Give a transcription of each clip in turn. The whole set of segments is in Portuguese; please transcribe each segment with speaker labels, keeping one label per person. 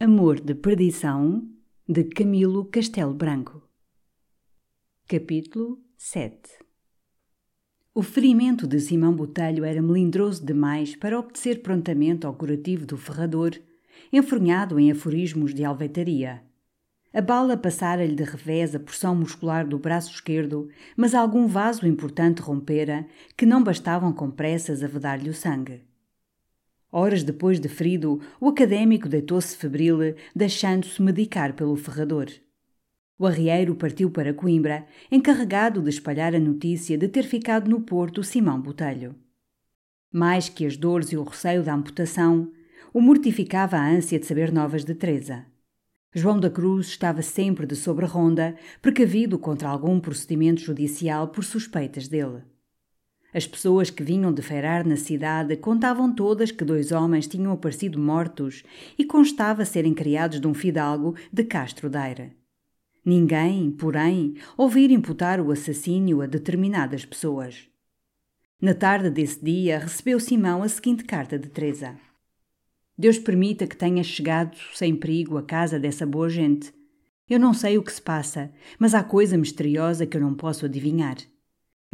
Speaker 1: Amor de Perdição de Camilo Castelo Branco. Capítulo 7 O ferimento de Simão Botelho era melindroso demais para obedecer prontamente ao curativo do ferrador, enfronhado em aforismos de alveitaria. A bala passara-lhe de revés a porção muscular do braço esquerdo, mas algum vaso importante rompera, que não bastavam com pressas a vedar-lhe o sangue. Horas depois de ferido, o académico deitou-se febril, deixando-se medicar pelo ferrador. O arrieiro partiu para Coimbra, encarregado de espalhar a notícia de ter ficado no Porto Simão Botelho. Mais que as dores e o receio da amputação, o mortificava a ânsia de saber novas de Teresa. João da Cruz estava sempre de sobre-ronda, precavido contra algum procedimento judicial por suspeitas dele. As pessoas que vinham de feirar na cidade contavam todas que dois homens tinham aparecido mortos e constava serem criados de um fidalgo de Castro Daire. Ninguém, porém, ouvir imputar o assassínio a determinadas pessoas. Na tarde desse dia recebeu Simão a seguinte carta de Teresa. Deus permita que tenha chegado sem perigo à casa dessa boa gente. Eu não sei o que se passa, mas há coisa misteriosa que eu não posso adivinhar.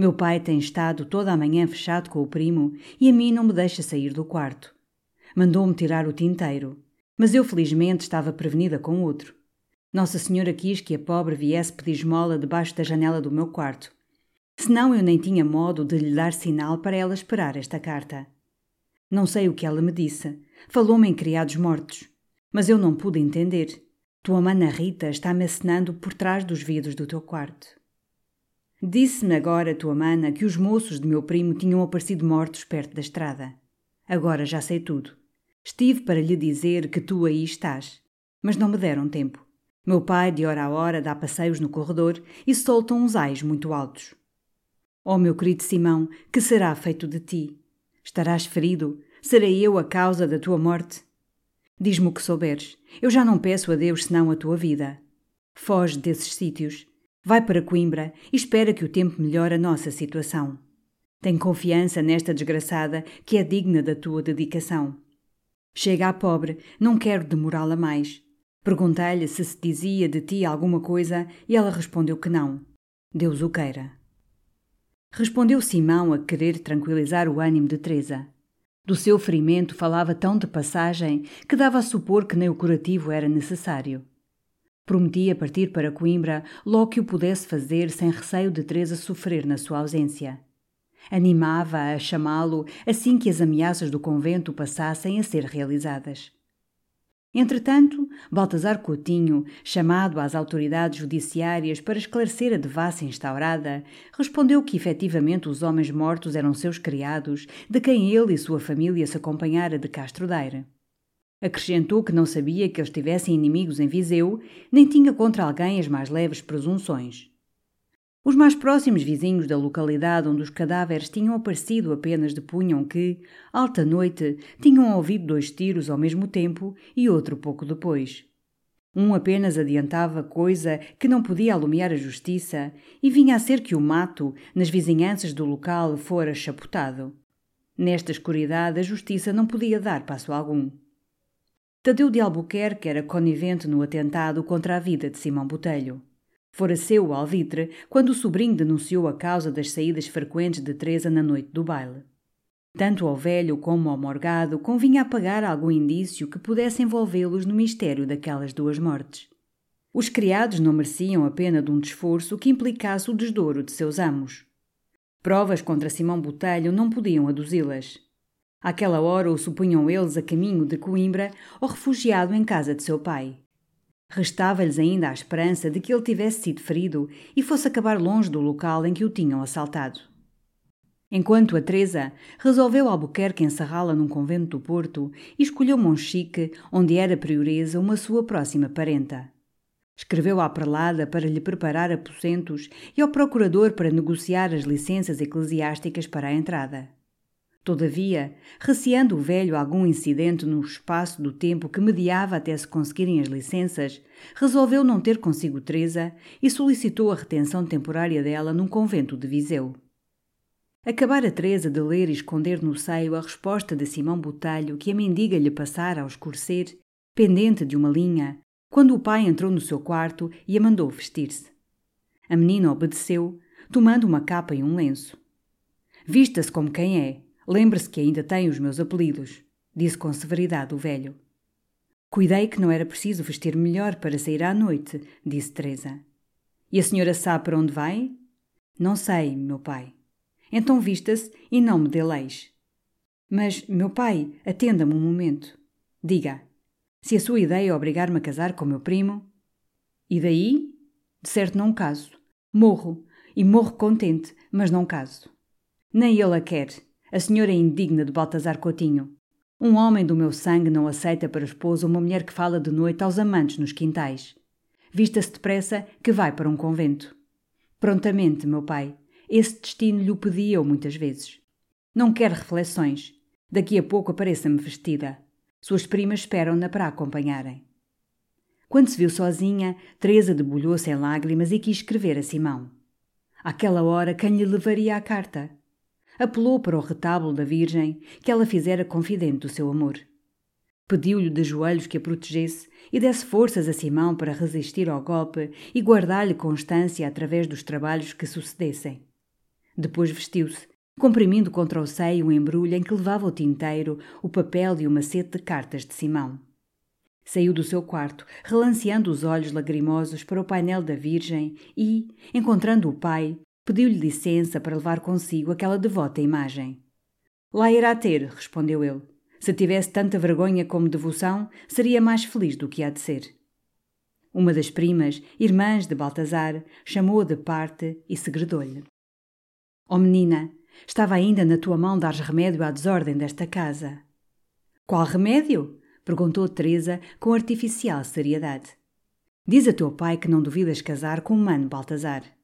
Speaker 1: Meu pai tem estado toda a manhã fechado com o primo e a mim não me deixa sair do quarto. Mandou-me tirar o tinteiro, mas eu felizmente estava prevenida com outro. Nossa Senhora quis que a pobre viesse pedir esmola debaixo da janela do meu quarto. Senão eu nem tinha modo de lhe dar sinal para ela esperar esta carta. Não sei o que ela me disse. Falou-me em criados mortos. Mas eu não pude entender. Tua mana Rita está-me acenando por trás dos vidros do teu quarto. Disse-me agora, tua mana, que os moços de meu primo tinham aparecido mortos perto da estrada. Agora já sei tudo. Estive para lhe dizer que tu aí estás, mas não me deram tempo. Meu pai, de hora a hora, dá passeios no corredor e soltam uns ais muito altos. Oh, meu querido Simão, que será feito de ti? Estarás ferido? Serei eu a causa da tua morte? Diz-me o que souberes. Eu já não peço a Deus senão a tua vida. Foge desses sítios Vai para Coimbra e espera que o tempo melhore a nossa situação. Tem confiança nesta desgraçada que é digna da tua dedicação. Chega à pobre, não quero demorá-la mais. Perguntei-lhe se se dizia de ti alguma coisa e ela respondeu que não. Deus o queira. Respondeu Simão a querer tranquilizar o ânimo de Teresa. Do seu ferimento falava tão de passagem que dava a supor que nem o curativo era necessário. Prometia partir para Coimbra logo que o pudesse fazer sem receio de Teresa sofrer na sua ausência. Animava-a a chamá-lo assim que as ameaças do convento passassem a ser realizadas. Entretanto, Baltazar Coutinho, chamado às autoridades judiciárias para esclarecer a devassa instaurada, respondeu que efetivamente os homens mortos eram seus criados, de quem ele e sua família se acompanhara de Castro Daire. Acrescentou que não sabia que eles tivessem inimigos em Viseu, nem tinha contra alguém as mais leves presunções. Os mais próximos vizinhos da localidade onde os cadáveres tinham aparecido apenas depunham que, alta noite, tinham ouvido dois tiros ao mesmo tempo e outro pouco depois. Um apenas adiantava coisa que não podia alumiar a justiça e vinha a ser que o mato, nas vizinhanças do local, fora chapotado. Nesta escuridade, a justiça não podia dar passo algum. Tadeu de Albuquerque era conivente no atentado contra a vida de Simão Botelho. Fora seu o alvitre quando o sobrinho denunciou a causa das saídas frequentes de Teresa na noite do baile. Tanto ao velho como ao morgado convinha apagar algum indício que pudesse envolvê-los no mistério daquelas duas mortes. Os criados não mereciam a pena de um desforço que implicasse o desdouro de seus amos. Provas contra Simão Botelho não podiam aduzi-las. Àquela hora o supunham eles a caminho de Coimbra ou refugiado em casa de seu pai. Restava-lhes ainda a esperança de que ele tivesse sido ferido e fosse acabar longe do local em que o tinham assaltado. Enquanto a Teresa resolveu Albuquerque encerrá-la num convento do Porto e escolheu Monchique, onde era prioresa uma sua próxima parenta. Escreveu à prelada para lhe preparar aposentos e ao procurador para negociar as licenças eclesiásticas para a entrada. Todavia, receando o velho algum incidente no espaço do tempo que mediava até se conseguirem as licenças, resolveu não ter consigo Teresa e solicitou a retenção temporária dela num convento de Viseu. Acabara Teresa de ler e esconder no seio a resposta de Simão Botelho que a mendiga lhe passara ao escurecer, pendente de uma linha, quando o pai entrou no seu quarto e a mandou vestir-se. A menina obedeceu, tomando uma capa e um lenço. Vista-se como quem é, lembre-se que ainda tem os meus apelidos, disse com severidade o velho. Cuidei que não era preciso vestir melhor para sair à noite, disse Teresa. E a senhora sabe para onde vai? Não sei, meu pai. Então vista-se e não me dê leis. Mas, meu pai, atenda-me um momento. Diga, se a sua ideia é obrigar-me a casar com meu primo. E daí? De certo não caso. Morro, e morro contente, mas não caso. Nem ele a quer. A senhora é indigna de Baltazar Coutinho. Um homem do meu sangue não aceita para esposa uma mulher que fala de noite aos amantes nos quintais. Vista-se depressa que vai para um convento. Prontamente, meu pai, esse destino lhe o pediu muitas vezes. Não quer reflexões. Daqui a pouco apareça-me vestida. Suas primas esperam-na para a acompanharem. Quando se viu sozinha, Teresa debulhou-se em lágrimas e quis escrever a Simão. Àquela hora, quem lhe levaria a carta? Apelou para o retábulo da Virgem, que ela fizera confidente do seu amor. Pediu-lhe de joelhos que a protegesse e desse forças a Simão para resistir ao golpe e guardar-lhe constância através dos trabalhos que sucedessem. Depois vestiu-se, comprimindo contra o seio um embrulho em que levava o tinteiro, o papel e o macete de cartas de Simão. Saiu do seu quarto, relanceando os olhos lagrimosos para o painel da Virgem e, encontrando o pai, pediu-lhe licença para levar consigo aquela devota imagem. Lá irá ter, respondeu ele. Se tivesse tanta vergonha como devoção, seria mais feliz do que há de ser. Uma das primas, irmãs de Baltazar, chamou-a de parte e segredou-lhe. Oh menina, estava ainda na tua mão dar remédio à desordem desta casa. Qual remédio? perguntou Teresa com artificial seriedade. Diz a teu pai que não duvidas casar com o mano Baltazar.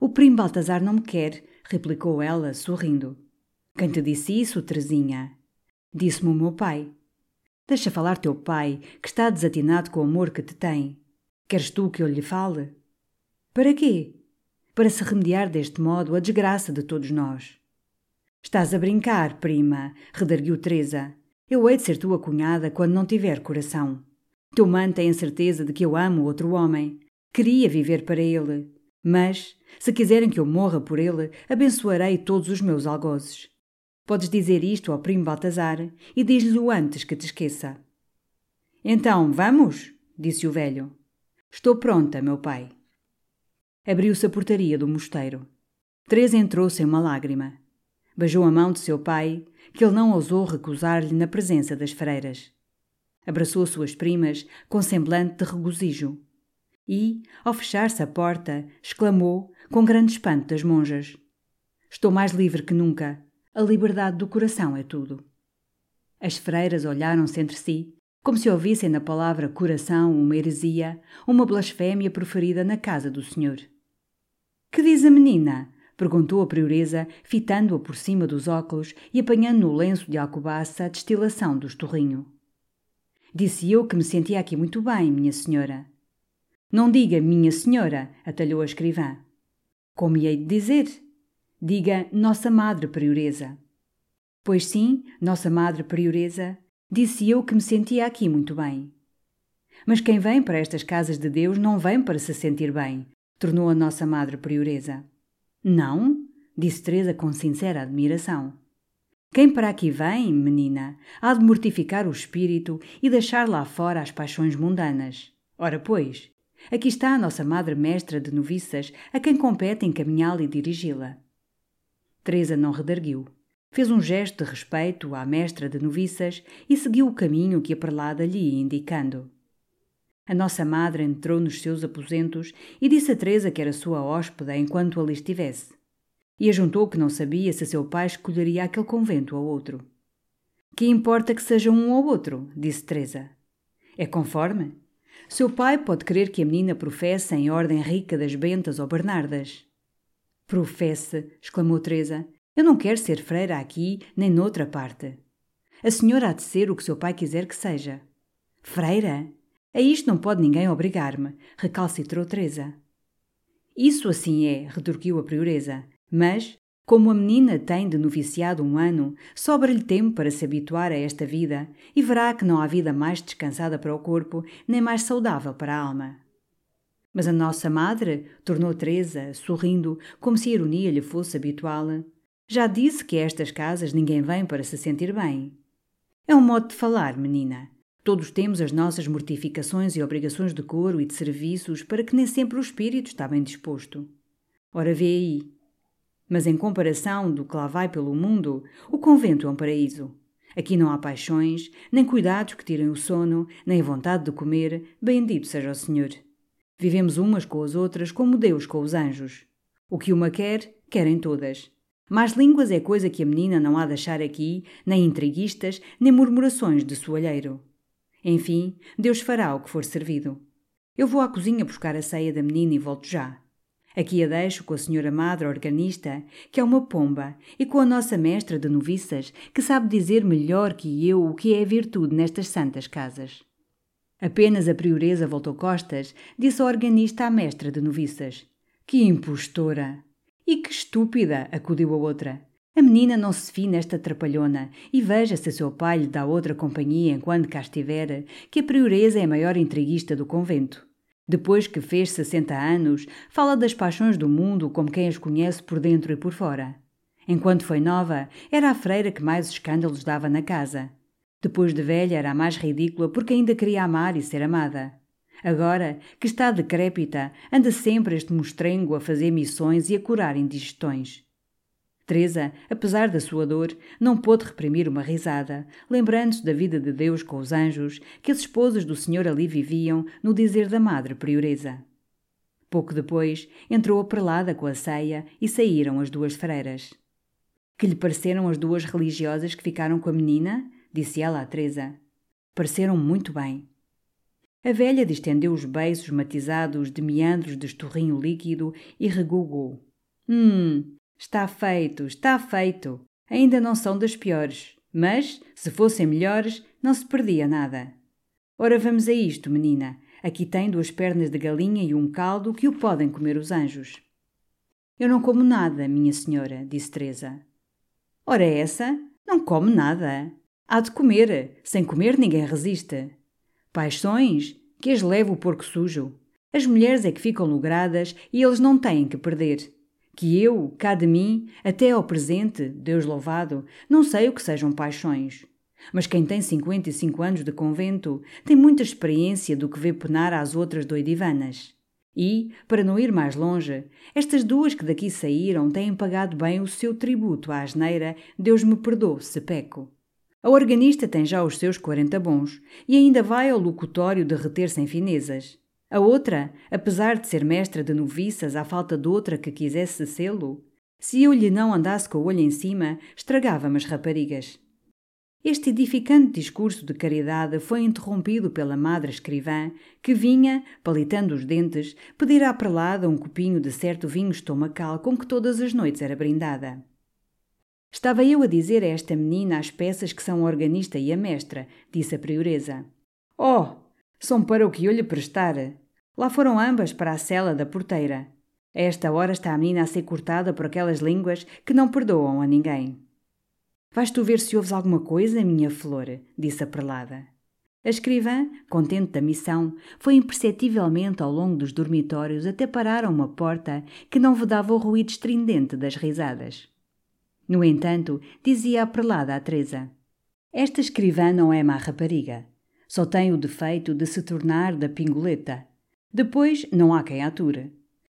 Speaker 1: O primo Baltazar não me quer, replicou ela, sorrindo. Quem te disse isso, Teresinha? Disse-me o meu pai. Deixa falar teu pai, que está desatinado com o amor que te tem. Queres tu que eu lhe fale? Para quê? para se remediar deste modo a desgraça de todos nós. Estás a brincar, prima, redarguiu Teresa. Eu hei de ser tua cunhada quando não tiver coração. Teu mãe tem a certeza de que eu amo outro homem. Queria viver para ele. Mas, se quiserem que eu morra por ele, abençoarei todos os meus algozes. Podes dizer isto ao primo Baltazar e diz-lhe-o antes que te esqueça. Então, vamos? disse o velho. Estou pronta, meu pai abriu-se a portaria do mosteiro. Teresa entrou sem uma lágrima. Beijou a mão de seu pai, que ele não ousou recusar-lhe na presença das freiras. Abraçou suas primas com semblante de regozijo. E, ao fechar-se a porta, exclamou, com grande espanto das monjas: Estou mais livre que nunca. A liberdade do coração é tudo. As freiras olharam-se entre si, como se ouvissem na palavra coração uma heresia, uma blasfémia proferida na casa do Senhor. Que diz a menina? perguntou a prioresa, fitando-a por cima dos óculos e apanhando no lenço de alcobaça a destilação do estorrinho. Disse eu que me sentia aqui muito bem, minha senhora. Não diga minha senhora, atalhou a escrivã. Como hei de dizer? Diga Nossa Madre Prioresa. Pois sim, Nossa Madre Prioresa, disse eu que me sentia aqui muito bem. Mas quem vem para estas casas de Deus não vem para se sentir bem, tornou a nossa madre prioresa. Não? disse Teresa com sincera admiração. Quem para aqui vem, menina, há de mortificar o espírito e deixar lá fora as paixões mundanas. Ora, pois, aqui está a nossa madre mestra de noviças, a quem compete encaminhá-la e dirigi-la. Teresa não redarguiu. Fez um gesto de respeito à mestra de noviças e seguiu o caminho que a prelada lhe ia indicando. A nossa madre entrou nos seus aposentos e disse a Teresa que era sua hóspeda enquanto ali estivesse. E ajuntou que não sabia se seu pai escolheria aquele convento ou outro. Que importa que seja um ou outro, disse Teresa. É conforme. Seu pai pode querer que a menina professe em ordem rica das Bentas ou Bernardas. Professe, exclamou Teresa. Eu não quero ser freira aqui nem noutra parte. A senhora há de ser o que seu pai quiser que seja. Freira? A isto não pode ninguém obrigar-me, recalcitrou Teresa. Isso assim é, retorquiu a prioresa. Mas, como a menina tem de noviciado um ano, sobra-lhe tempo para se habituar a esta vida e verá que não há vida mais descansada para o corpo, nem mais saudável para a alma. Mas a nossa madre, tornou Teresa, sorrindo, como se a ironia lhe fosse habitual, já disse que a estas casas ninguém vem para se sentir bem. É um modo de falar, menina. Todos temos as nossas mortificações e obrigações de coro e de serviços para que nem sempre o espírito está bem disposto. Ora, vê aí. Mas em comparação do que lá vai pelo mundo, o convento é um paraíso. Aqui não há paixões, nem cuidados que tirem o sono, nem vontade de comer, bendito seja o Senhor. Vivemos umas com as outras como Deus com os anjos. O que uma quer, querem todas. Mas línguas é coisa que a menina não há de achar aqui, nem intriguistas, nem murmurações de soalheiro. Enfim, Deus fará o que for servido. Eu vou à cozinha buscar a ceia da menina e volto já. Aqui a deixo com a senhora madre organista, que é uma pomba, e com a nossa mestra de noviças, que sabe dizer melhor que eu o que é virtude nestas santas casas. Apenas a prioresa voltou costas, disse a organista à mestra de noviças. Que impostora! E que estúpida! acudiu a outra. A menina não se fie nesta trapalhona e veja se seu pai lhe dá outra companhia enquanto cá estiver, que a prioresa é a maior intriguista do convento. Depois que fez sessenta anos, fala das paixões do mundo como quem as conhece por dentro e por fora. Enquanto foi nova, era a freira que mais escândalos dava na casa. Depois de velha, era a mais ridícula porque ainda queria amar e ser amada. Agora, que está decrépita, anda sempre este mostrengo a fazer missões e a curar indigestões. Teresa, apesar da sua dor, não pôde reprimir uma risada, lembrando-se da vida de Deus com os anjos que as esposas do Senhor ali viviam no dizer da Madre Prioresa. Pouco depois, entrou a prelada com a ceia e saíram as duas freiras. Que lhe pareceram as duas religiosas que ficaram com a menina? disse ela a Teresa. Pareceram muito bem. A velha distendeu os beiços matizados de meandros de estorrinho líquido e regugou. Hum, Está feito, está feito. Ainda não são das piores, mas, se fossem melhores, não se perdia nada. Ora, vamos a isto, menina. Aqui tem duas pernas de galinha e um caldo que o podem comer os anjos. Eu não como nada, minha senhora, disse Teresa. Ora, essa não come nada. Há de comer. Sem comer ninguém resiste. Paixões? Que as leva o porco sujo. As mulheres é que ficam logradas e eles não têm que perder que eu, cá de mim, até ao presente, Deus louvado, não sei o que sejam paixões. Mas quem tem 55 anos de convento tem muita experiência do que vê penar às outras doidivanas. E, para não ir mais longe, estas duas que daqui saíram têm pagado bem o seu tributo à asneira, Deus me perdoe se peco. A organista tem já os seus 40 bons e ainda vai ao locutório derreter sem finezas. A outra, apesar de ser mestra de noviças à falta de outra que quisesse sê-lo, se eu lhe não andasse com o olho em cima, estragava-me as raparigas. Este edificante discurso de caridade foi interrompido pela madre escrivã, que vinha, palitando os dentes, pedir à prelada um copinho de certo vinho estomacal com que todas as noites era brindada. Estava eu a dizer a esta menina as peças que são a organista e a mestra, disse a prioresa. Oh, são para o que eu lhe prestar. Lá foram ambas para a cela da porteira. A esta hora está a menina a ser cortada por aquelas línguas que não perdoam a ninguém. Vais tu ver se ouves alguma coisa, minha flor, disse a prelada. A escrivã, contente da missão, foi imperceptivelmente ao longo dos dormitórios até parar a uma porta que não vedava o ruído estridente das risadas. No entanto, dizia a prelada a Teresa: Esta escrivã não é má rapariga. Só tem o defeito de se tornar da pingoleta. Depois não há quem ature.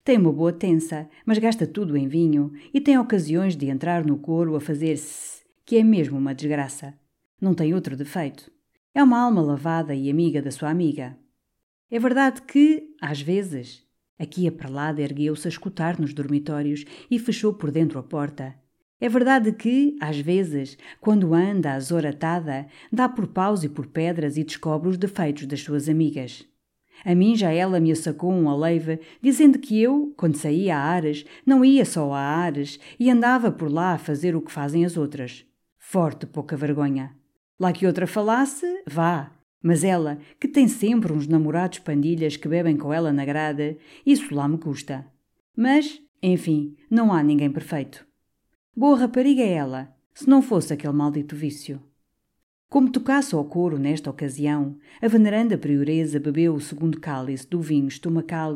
Speaker 1: Tem uma boa tensa, mas gasta tudo em vinho e tem ocasiões de entrar no coro a fazer-se, que é mesmo uma desgraça. Não tem outro defeito. É uma alma lavada e amiga da sua amiga. É verdade que, às vezes, Aqui a prelada ergueu-se a escutar nos dormitórios e fechou por dentro a porta. É verdade que, às vezes, quando anda azoratada, dá por paus e por pedras e descobre os defeitos das suas amigas. A mim já ela me sacou um aleive, dizendo que eu, quando saía a Ares, não ia só a Ares e andava por lá a fazer o que fazem as outras. Forte pouca vergonha. Lá que outra falasse, vá. Mas ela, que tem sempre uns namorados pandilhas que bebem com ela na grada, isso lá me custa. Mas, enfim, não há ninguém perfeito. Boa rapariga é ela, se não fosse aquele maldito vício. Como tocasse ao couro nesta ocasião, a veneranda prioresa bebeu o segundo cálice do vinho estomacal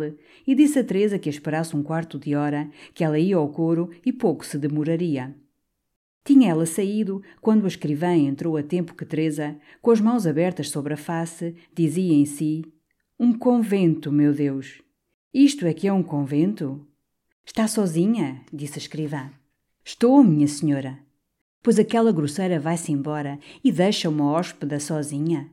Speaker 1: e disse a Teresa que esperasse um quarto de hora, que ela ia ao couro e pouco se demoraria. Tinha ela saído quando a escrivã entrou a tempo que Teresa, com as mãos abertas sobre a face, dizia em si: Um convento, meu Deus! Isto é que é um convento? Está sozinha? disse a escrivã. Estou, minha senhora. Pois aquela grosseira vai-se embora e deixa uma hóspeda sozinha.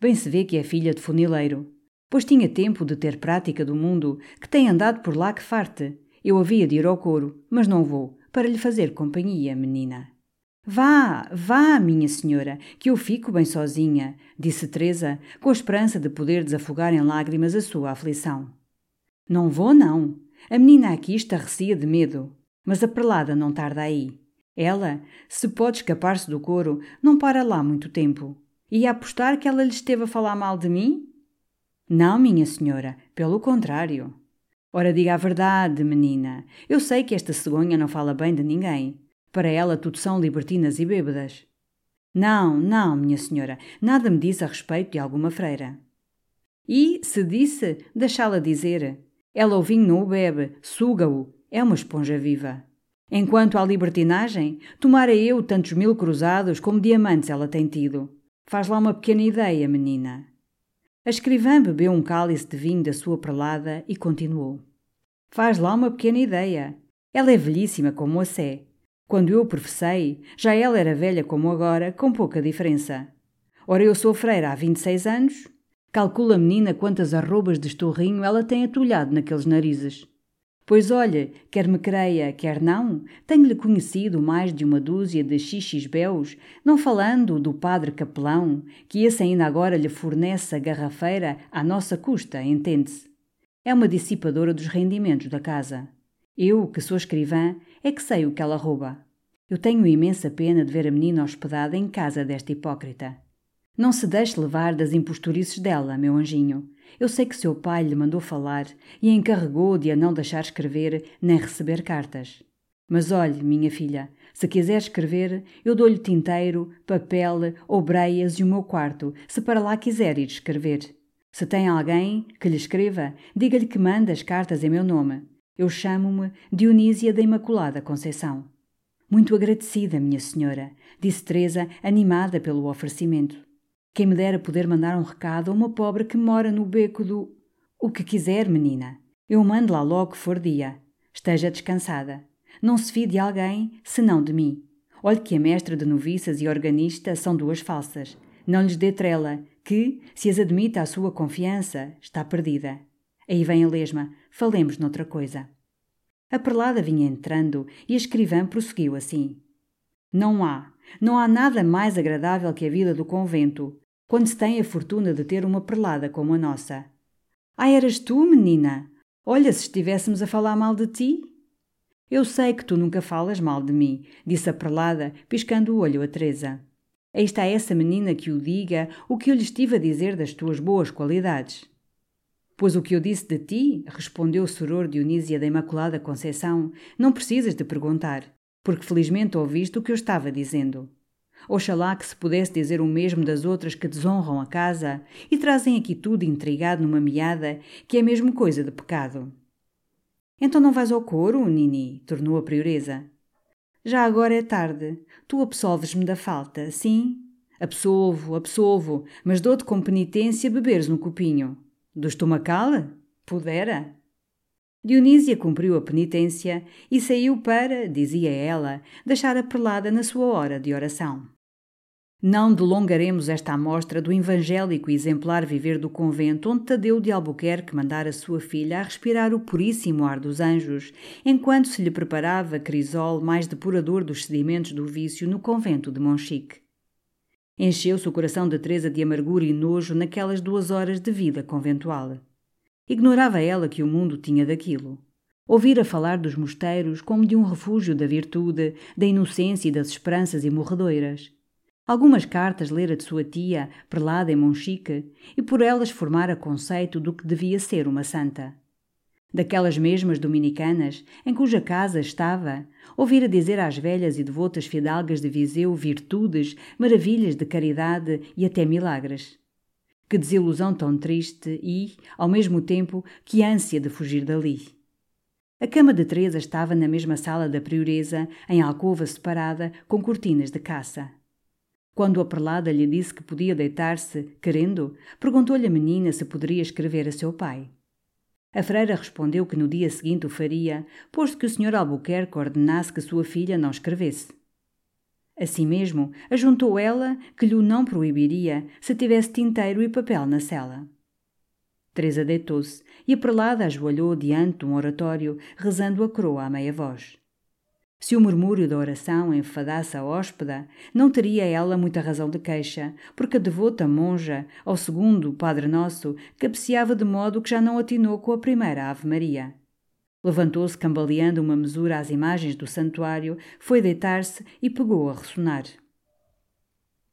Speaker 1: Bem se vê que é filha de funileiro. Pois tinha tempo de ter prática do mundo, que tem andado por lá que farte. Eu havia de ir ao coro, mas não vou, para lhe fazer companhia, menina. Vá, vá, minha senhora, que eu fico bem sozinha, disse Teresa, com a esperança de poder desafogar em lágrimas a sua aflição. Não vou, não. A menina aqui estarrecia de medo. Mas a prelada não tarda aí. Ela, se pode escapar-se do coro, não para lá muito tempo. Ia apostar que ela lhe esteve a falar mal de mim? Não, minha senhora, pelo contrário. Ora, diga a verdade, menina. Eu sei que esta cegonha não fala bem de ninguém. Para ela tudo são libertinas e bêbadas. Não, não, minha senhora, nada me disse a respeito de alguma freira. E, se disse, deixá-la dizer. Ela o vinho não o bebe, suga-o, é uma esponja viva. Enquanto à libertinagem, tomara eu tantos mil cruzados como diamantes ela tem tido. Faz lá uma pequena ideia, menina. A escrivã bebeu um cálice de vinho da sua prelada e continuou. Faz lá uma pequena ideia. Ela é velhíssima como a sé. Quando eu professei, já ela era velha como agora, com pouca diferença. Ora, eu sou freira há 26 anos. Calcula, menina, quantas arrobas de estorrinho ela tem atulhado naqueles narizes. Pois olha, quer me creia, quer não, tenho-lhe conhecido mais de uma dúzia de xixisbeus, não falando do padre capelão, que esse ainda agora lhe fornece a garrafeira à nossa custa, entende-se. É uma dissipadora dos rendimentos da casa. Eu, que sou escrivã, é que sei o que ela rouba. Eu tenho imensa pena de ver a menina hospedada em casa desta hipócrita. Não se deixe levar das imposturices dela, meu anjinho. Eu sei que seu pai lhe mandou falar e encarregou de a não deixar escrever nem receber cartas. Mas olhe, minha filha, se quiser escrever, eu dou-lhe tinteiro, papel, obreias e o meu quarto, se para lá quiser ir escrever. Se tem alguém que lhe escreva, diga-lhe que manda as cartas em meu nome. Eu chamo-me Dionísia da Imaculada Conceição. Muito agradecida, minha senhora, disse Teresa, animada pelo oferecimento. Quem me dera poder mandar um recado a uma pobre que mora no beco do. O que quiser, menina. Eu mando lá logo que for dia. Esteja descansada. Não se fie de alguém, senão de mim. Olhe que a mestra de noviças e organista são duas falsas. Não lhes dê trela, que, se as admite à sua confiança, está perdida. Aí vem a lesma. Falemos noutra coisa. A prelada vinha entrando e a escrivã prosseguiu assim. Não há, não há nada mais agradável que a vida do convento, quando se tem a fortuna de ter uma prelada como a nossa. Ah, eras tu, menina? Olha, se estivéssemos a falar mal de ti. Eu sei que tu nunca falas mal de mim, disse a prelada, piscando o olho a Teresa. Aí está essa menina que o diga o que eu lhe estive a dizer das tuas boas qualidades. Pois o que eu disse de ti, respondeu o soror Dionísia da Imaculada Conceição, não precisas de perguntar porque felizmente ouviste o que eu estava dizendo. Oxalá que se pudesse dizer o mesmo das outras que desonram a casa e trazem aqui tudo intrigado numa meada, que é mesmo coisa de pecado. Então não vais ao coro, Nini? tornou a prioresa. Já agora é tarde. Tu absolves-me da falta, sim? Absolvo, absolvo, mas dou-te com penitência beberes no copinho. Do estomacal? Pudera. Dionísia cumpriu a penitência e saiu para, dizia ela, deixar a prelada na sua hora de oração. Não delongaremos esta amostra do evangélico e exemplar viver do convento onde Tadeu de Albuquerque mandara sua filha a respirar o puríssimo ar dos anjos, enquanto se lhe preparava crisol mais depurador dos sedimentos do vício no convento de Monchique. Encheu-se o coração de Teresa de amargura e nojo naquelas duas horas de vida conventual. Ignorava ela que o mundo tinha daquilo. Ouvira falar dos mosteiros como de um refúgio da virtude, da inocência e das esperanças imorredoiras Algumas cartas lera de sua tia, prelada em Monchique, e por elas formara conceito do que devia ser uma santa. Daquelas mesmas dominicanas, em cuja casa estava, ouvira dizer às velhas e devotas fidalgas de Viseu virtudes, maravilhas de caridade e até milagres. Que desilusão tão triste e, ao mesmo tempo, que ânsia de fugir dali. A cama de Teresa estava na mesma sala da prioresa, em alcova separada, com cortinas de caça. Quando a prelada lhe disse que podia deitar-se, querendo, perguntou-lhe a menina se poderia escrever a seu pai. A freira respondeu que no dia seguinte o faria, posto que o Sr. Albuquerque ordenasse que sua filha não escrevesse. Assim mesmo, ajuntou ela que lhe não proibiria se tivesse tinteiro e papel na cela. Teresa deitou-se e a prelada ajoelhou diante de um oratório, rezando a coroa à meia voz. Se o murmúrio da oração enfadasse a hóspeda, não teria ela muita razão de queixa, porque a devota monja, ao segundo Padre Nosso, cabeceava de modo que já não atinou com a primeira Ave Maria. Levantou-se cambaleando uma mesura às imagens do santuário, foi deitar-se e pegou a ressonar.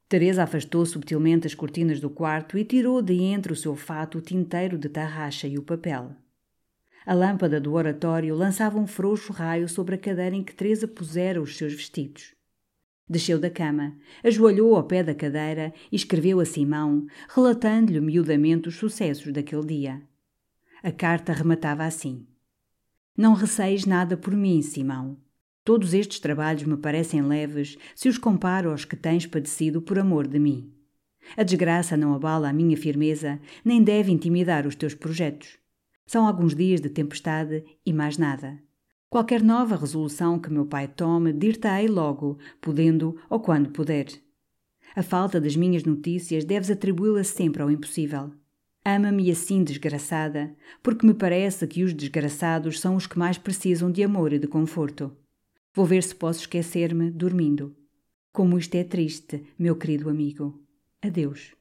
Speaker 1: Teresa afastou subtilmente as cortinas do quarto e tirou de entre o seu fato o tinteiro de tarraxa e o papel. A lâmpada do oratório lançava um frouxo raio sobre a cadeira em que Teresa pusera os seus vestidos. Desceu da cama, ajoelhou ao pé da cadeira e escreveu a Simão, relatando-lhe miudamente os sucessos daquele dia. A carta rematava assim: Não receis nada por mim, Simão. Todos estes trabalhos me parecem leves se os comparo aos que tens padecido por amor de mim. A desgraça não abala a minha firmeza, nem deve intimidar os teus projetos. São alguns dias de tempestade e mais nada. Qualquer nova resolução que meu pai tome, dir-te-ei logo, podendo ou quando puder. A falta das minhas notícias deves atribuí-la sempre ao impossível. Ama-me assim desgraçada, porque me parece que os desgraçados são os que mais precisam de amor e de conforto. Vou ver se posso esquecer-me dormindo. Como isto é triste, meu querido amigo. Adeus.